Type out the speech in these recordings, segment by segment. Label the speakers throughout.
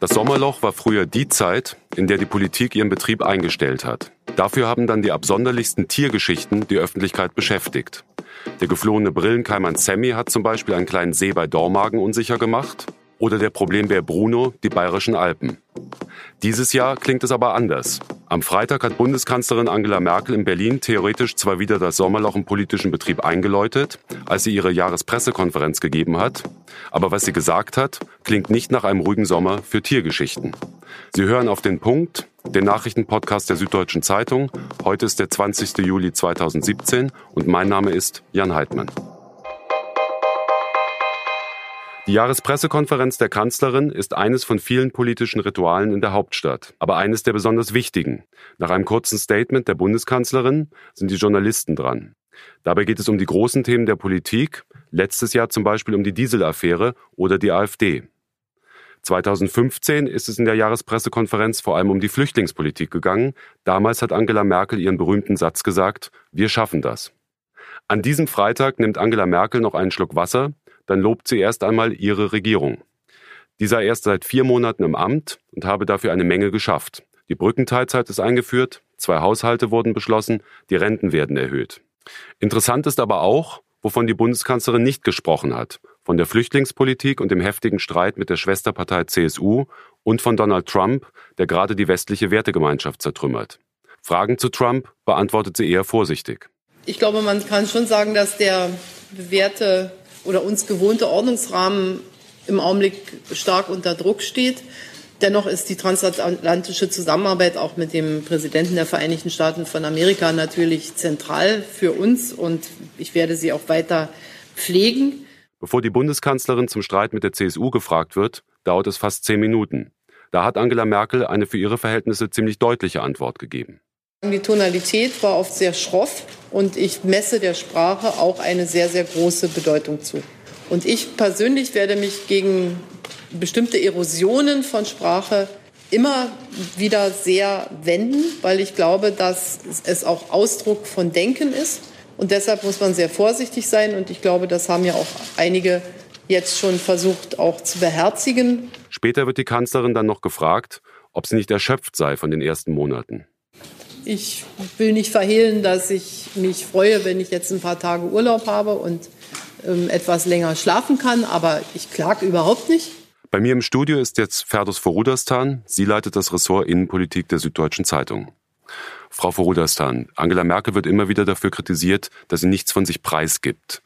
Speaker 1: Das Sommerloch war früher die Zeit, in der die Politik ihren Betrieb eingestellt hat. Dafür haben dann die absonderlichsten Tiergeschichten die Öffentlichkeit beschäftigt. Der geflohene Brillenkeimann Sammy hat zum Beispiel einen kleinen See bei Dormagen unsicher gemacht oder der Problembär Bruno die bayerischen Alpen. Dieses Jahr klingt es aber anders. Am Freitag hat Bundeskanzlerin Angela Merkel in Berlin theoretisch zwar wieder das Sommerloch im politischen Betrieb eingeläutet, als sie ihre Jahrespressekonferenz gegeben hat, aber was sie gesagt hat, klingt nicht nach einem ruhigen Sommer für Tiergeschichten. Sie hören auf den Punkt, den Nachrichtenpodcast der Süddeutschen Zeitung. Heute ist der 20. Juli 2017 und mein Name ist Jan Heidmann. Die Jahrespressekonferenz der Kanzlerin ist eines von vielen politischen Ritualen in der Hauptstadt, aber eines der besonders wichtigen. Nach einem kurzen Statement der Bundeskanzlerin sind die Journalisten dran. Dabei geht es um die großen Themen der Politik, letztes Jahr zum Beispiel um die Dieselaffäre oder die AfD. 2015 ist es in der Jahrespressekonferenz vor allem um die Flüchtlingspolitik gegangen. Damals hat Angela Merkel ihren berühmten Satz gesagt, wir schaffen das. An diesem Freitag nimmt Angela Merkel noch einen Schluck Wasser, dann lobt sie erst einmal ihre Regierung. Die sei erst seit vier Monaten im Amt und habe dafür eine Menge geschafft. Die Brückenteilzeit ist eingeführt, zwei Haushalte wurden beschlossen, die Renten werden erhöht. Interessant ist aber auch, wovon die Bundeskanzlerin nicht gesprochen hat, von der Flüchtlingspolitik und dem heftigen Streit mit der Schwesterpartei CSU und von Donald Trump, der gerade die westliche Wertegemeinschaft zertrümmert. Fragen zu Trump beantwortet sie eher vorsichtig.
Speaker 2: Ich glaube, man kann schon sagen, dass der bewährte oder uns gewohnte Ordnungsrahmen im Augenblick stark unter Druck steht. Dennoch ist die transatlantische Zusammenarbeit auch mit dem Präsidenten der Vereinigten Staaten von Amerika natürlich zentral für uns und ich werde sie auch weiter pflegen.
Speaker 1: Bevor die Bundeskanzlerin zum Streit mit der CSU gefragt wird, dauert es fast zehn Minuten. Da hat Angela Merkel eine für ihre Verhältnisse ziemlich deutliche Antwort gegeben.
Speaker 2: Die Tonalität war oft sehr schroff und ich messe der Sprache auch eine sehr, sehr große Bedeutung zu. Und ich persönlich werde mich gegen bestimmte Erosionen von Sprache immer wieder sehr wenden, weil ich glaube, dass es auch Ausdruck von Denken ist. Und deshalb muss man sehr vorsichtig sein. Und ich glaube, das haben ja auch einige jetzt schon versucht auch zu beherzigen.
Speaker 1: Später wird die Kanzlerin dann noch gefragt, ob sie nicht erschöpft sei von den ersten Monaten.
Speaker 2: Ich will nicht verhehlen, dass ich mich freue, wenn ich jetzt ein paar Tage Urlaub habe und ähm, etwas länger schlafen kann, aber ich klage überhaupt nicht.
Speaker 1: Bei mir im Studio ist jetzt Ferdus Vorudastan. Sie leitet das Ressort Innenpolitik der Süddeutschen Zeitung. Frau Vorudastan, Angela Merkel wird immer wieder dafür kritisiert, dass sie nichts von sich preisgibt.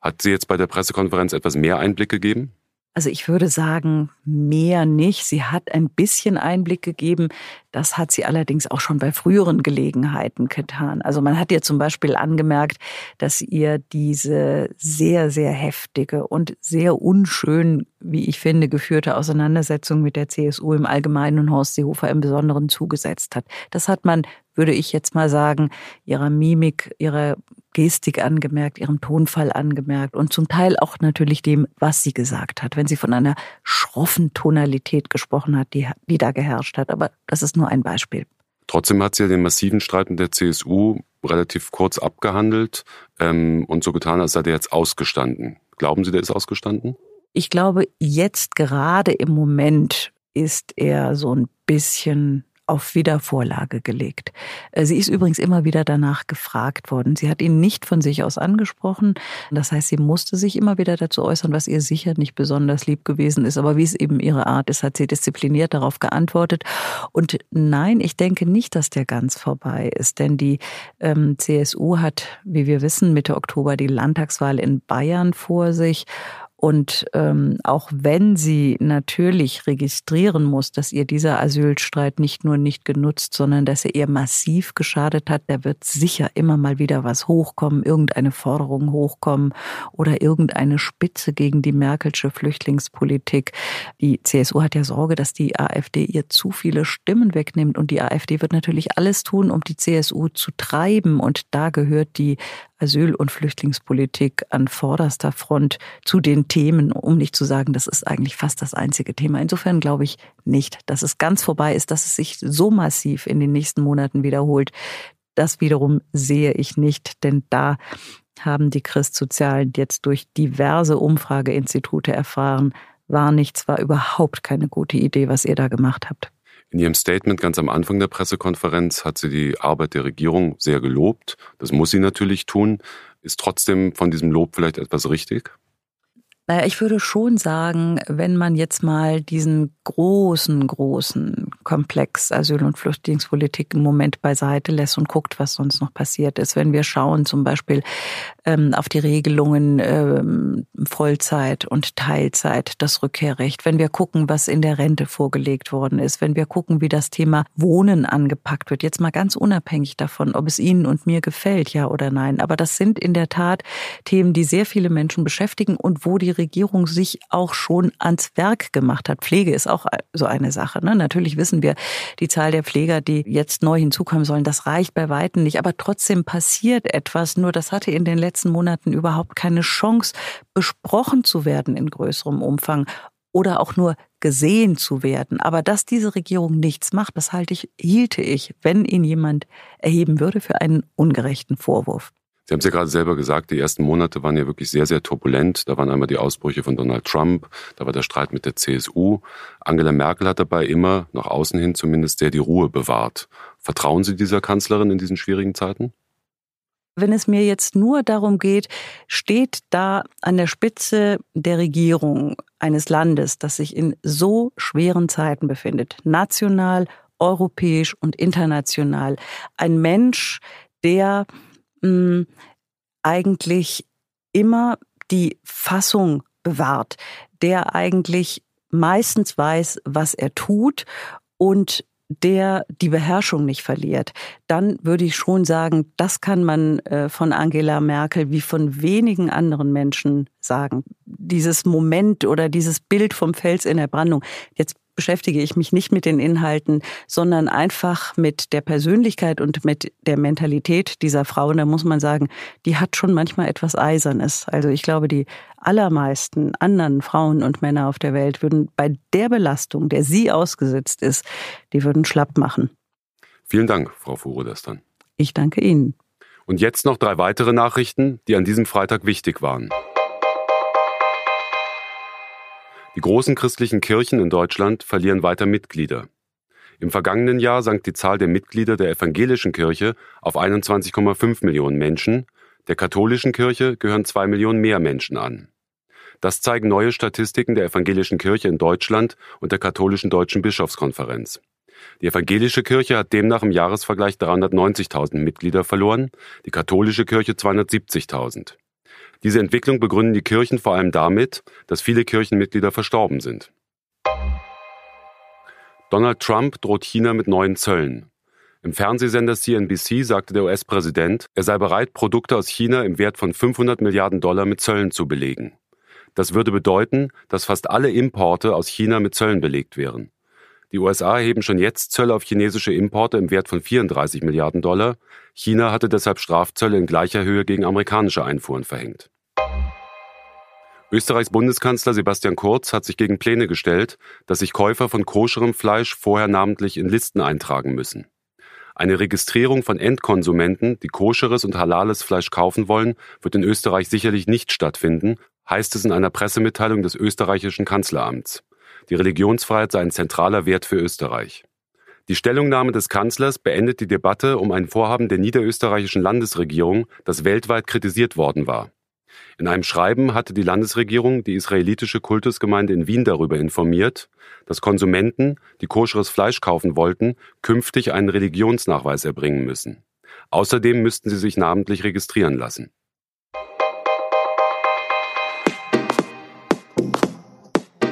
Speaker 1: Hat sie jetzt bei der Pressekonferenz etwas mehr Einblick gegeben?
Speaker 3: Also ich würde sagen, mehr nicht. Sie hat ein bisschen Einblick gegeben. Das hat sie allerdings auch schon bei früheren Gelegenheiten getan. Also man hat ihr zum Beispiel angemerkt, dass ihr diese sehr, sehr heftige und sehr unschön, wie ich finde, geführte Auseinandersetzung mit der CSU im Allgemeinen und Horst Seehofer im Besonderen zugesetzt hat. Das hat man, würde ich jetzt mal sagen, ihrer Mimik, ihrer Gestik angemerkt, ihrem Tonfall angemerkt und zum Teil auch natürlich dem, was sie gesagt hat, wenn sie von einer schroffen Tonalität gesprochen hat, die, die da geherrscht hat. Aber das ist nur ein Beispiel.
Speaker 1: Trotzdem hat sie ja den massiven Streit mit der CSU relativ kurz abgehandelt ähm, und so getan, als sei der jetzt ausgestanden. Glauben Sie, der ist ausgestanden?
Speaker 3: Ich glaube, jetzt gerade im Moment ist er so ein bisschen auf Wiedervorlage gelegt. Äh, sie ist übrigens immer wieder danach gefragt worden. Sie hat ihn nicht von sich aus angesprochen. Das heißt, sie musste sich immer wieder dazu äußern, was ihr sicher nicht besonders lieb gewesen ist. Aber wie es eben ihre Art ist, hat sie diszipliniert darauf geantwortet. Und nein, ich denke nicht, dass der ganz vorbei ist. Denn die ähm, CSU hat, wie wir wissen, Mitte Oktober die Landtagswahl in Bayern vor sich. Und ähm, auch wenn sie natürlich registrieren muss, dass ihr dieser Asylstreit nicht nur nicht genutzt, sondern dass er ihr massiv geschadet hat, da wird sicher immer mal wieder was hochkommen, irgendeine Forderung hochkommen oder irgendeine Spitze gegen die Merkelsche Flüchtlingspolitik. Die CSU hat ja Sorge, dass die AfD ihr zu viele Stimmen wegnimmt und die AfD wird natürlich alles tun, um die CSU zu treiben und da gehört die Asyl- und Flüchtlingspolitik an vorderster Front zu den Themen, um nicht zu sagen, das ist eigentlich fast das einzige Thema. Insofern glaube ich nicht, dass es ganz vorbei ist, dass es sich so massiv in den nächsten Monaten wiederholt. Das wiederum sehe ich nicht, denn da haben die Christsozialen jetzt durch diverse Umfrageinstitute erfahren, war nichts, war überhaupt keine gute Idee, was ihr da gemacht habt.
Speaker 1: In ihrem Statement ganz am Anfang der Pressekonferenz hat sie die Arbeit der Regierung sehr gelobt. Das muss sie natürlich tun. Ist trotzdem von diesem Lob vielleicht etwas richtig?
Speaker 3: Naja, ich würde schon sagen, wenn man jetzt mal diesen großen, großen Komplex Asyl- und Flüchtlingspolitik im Moment beiseite lässt und guckt, was sonst noch passiert ist. Wenn wir schauen zum Beispiel ähm, auf die Regelungen ähm, Vollzeit und Teilzeit, das Rückkehrrecht, wenn wir gucken, was in der Rente vorgelegt worden ist, wenn wir gucken, wie das Thema Wohnen angepackt wird, jetzt mal ganz unabhängig davon, ob es Ihnen und mir gefällt, ja oder nein. Aber das sind in der Tat Themen, die sehr viele Menschen beschäftigen und wo die Regierung sich auch schon ans Werk gemacht hat. Pflege ist auch so eine Sache. Ne? Natürlich wissen wir, die Zahl der Pfleger, die jetzt neu hinzukommen sollen, das reicht bei weitem nicht. Aber trotzdem passiert etwas. Nur das hatte in den letzten Monaten überhaupt keine Chance, besprochen zu werden in größerem Umfang oder auch nur gesehen zu werden. Aber dass diese Regierung nichts macht, das halte ich, hielte ich, wenn ihn jemand erheben würde, für einen ungerechten Vorwurf.
Speaker 1: Sie haben es ja gerade selber gesagt, die ersten Monate waren ja wirklich sehr, sehr turbulent. Da waren einmal die Ausbrüche von Donald Trump, da war der Streit mit der CSU. Angela Merkel hat dabei immer, nach außen hin zumindest, sehr die Ruhe bewahrt. Vertrauen Sie dieser Kanzlerin in diesen schwierigen Zeiten?
Speaker 3: Wenn es mir jetzt nur darum geht, steht da an der Spitze der Regierung eines Landes, das sich in so schweren Zeiten befindet, national, europäisch und international, ein Mensch, der mh, eigentlich immer die Fassung bewahrt, der eigentlich meistens weiß, was er tut und der die Beherrschung nicht verliert, dann würde ich schon sagen, das kann man äh, von Angela Merkel wie von wenigen anderen Menschen sagen. Dieses Moment oder dieses Bild vom Fels in der Brandung. Jetzt beschäftige ich mich nicht mit den Inhalten, sondern einfach mit der Persönlichkeit und mit der Mentalität dieser Frau. Und da muss man sagen, die hat schon manchmal etwas Eisernes. Also ich glaube, die allermeisten anderen Frauen und Männer auf der Welt würden bei der Belastung, der sie ausgesetzt ist, die würden schlapp machen.
Speaker 1: Vielen Dank, Frau Furodestan.
Speaker 3: Ich danke Ihnen.
Speaker 1: Und jetzt noch drei weitere Nachrichten, die an diesem Freitag wichtig waren. Die großen christlichen Kirchen in Deutschland verlieren weiter Mitglieder. Im vergangenen Jahr sank die Zahl der Mitglieder der evangelischen Kirche auf 21,5 Millionen Menschen, der katholischen Kirche gehören zwei Millionen mehr Menschen an. Das zeigen neue Statistiken der evangelischen Kirche in Deutschland und der katholischen deutschen Bischofskonferenz. Die evangelische Kirche hat demnach im Jahresvergleich 390.000 Mitglieder verloren, die katholische Kirche 270.000. Diese Entwicklung begründen die Kirchen vor allem damit, dass viele Kirchenmitglieder verstorben sind. Donald Trump droht China mit neuen Zöllen. Im Fernsehsender CNBC sagte der US-Präsident, er sei bereit, Produkte aus China im Wert von 500 Milliarden Dollar mit Zöllen zu belegen. Das würde bedeuten, dass fast alle Importe aus China mit Zöllen belegt wären. Die USA heben schon jetzt Zölle auf chinesische Importe im Wert von 34 Milliarden Dollar. China hatte deshalb Strafzölle in gleicher Höhe gegen amerikanische Einfuhren verhängt. Österreichs Bundeskanzler Sebastian Kurz hat sich gegen Pläne gestellt, dass sich Käufer von koscherem Fleisch vorher namentlich in Listen eintragen müssen. Eine Registrierung von Endkonsumenten, die koscheres und halales Fleisch kaufen wollen, wird in Österreich sicherlich nicht stattfinden, heißt es in einer Pressemitteilung des österreichischen Kanzleramts. Die Religionsfreiheit sei ein zentraler Wert für Österreich. Die Stellungnahme des Kanzlers beendet die Debatte um ein Vorhaben der niederösterreichischen Landesregierung, das weltweit kritisiert worden war. In einem Schreiben hatte die Landesregierung die israelitische Kultusgemeinde in Wien darüber informiert, dass Konsumenten, die koscheres Fleisch kaufen wollten, künftig einen Religionsnachweis erbringen müssen. Außerdem müssten sie sich namentlich registrieren lassen.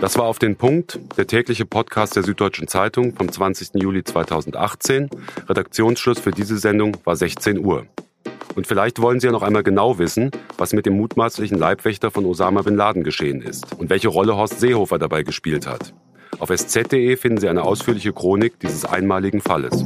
Speaker 1: Das war auf den Punkt, der tägliche Podcast der Süddeutschen Zeitung vom 20. Juli 2018. Redaktionsschluss für diese Sendung war 16 Uhr. Und vielleicht wollen Sie ja noch einmal genau wissen, was mit dem mutmaßlichen Leibwächter von Osama bin Laden geschehen ist und welche Rolle Horst Seehofer dabei gespielt hat. Auf sz.de finden Sie eine ausführliche Chronik dieses einmaligen Falles.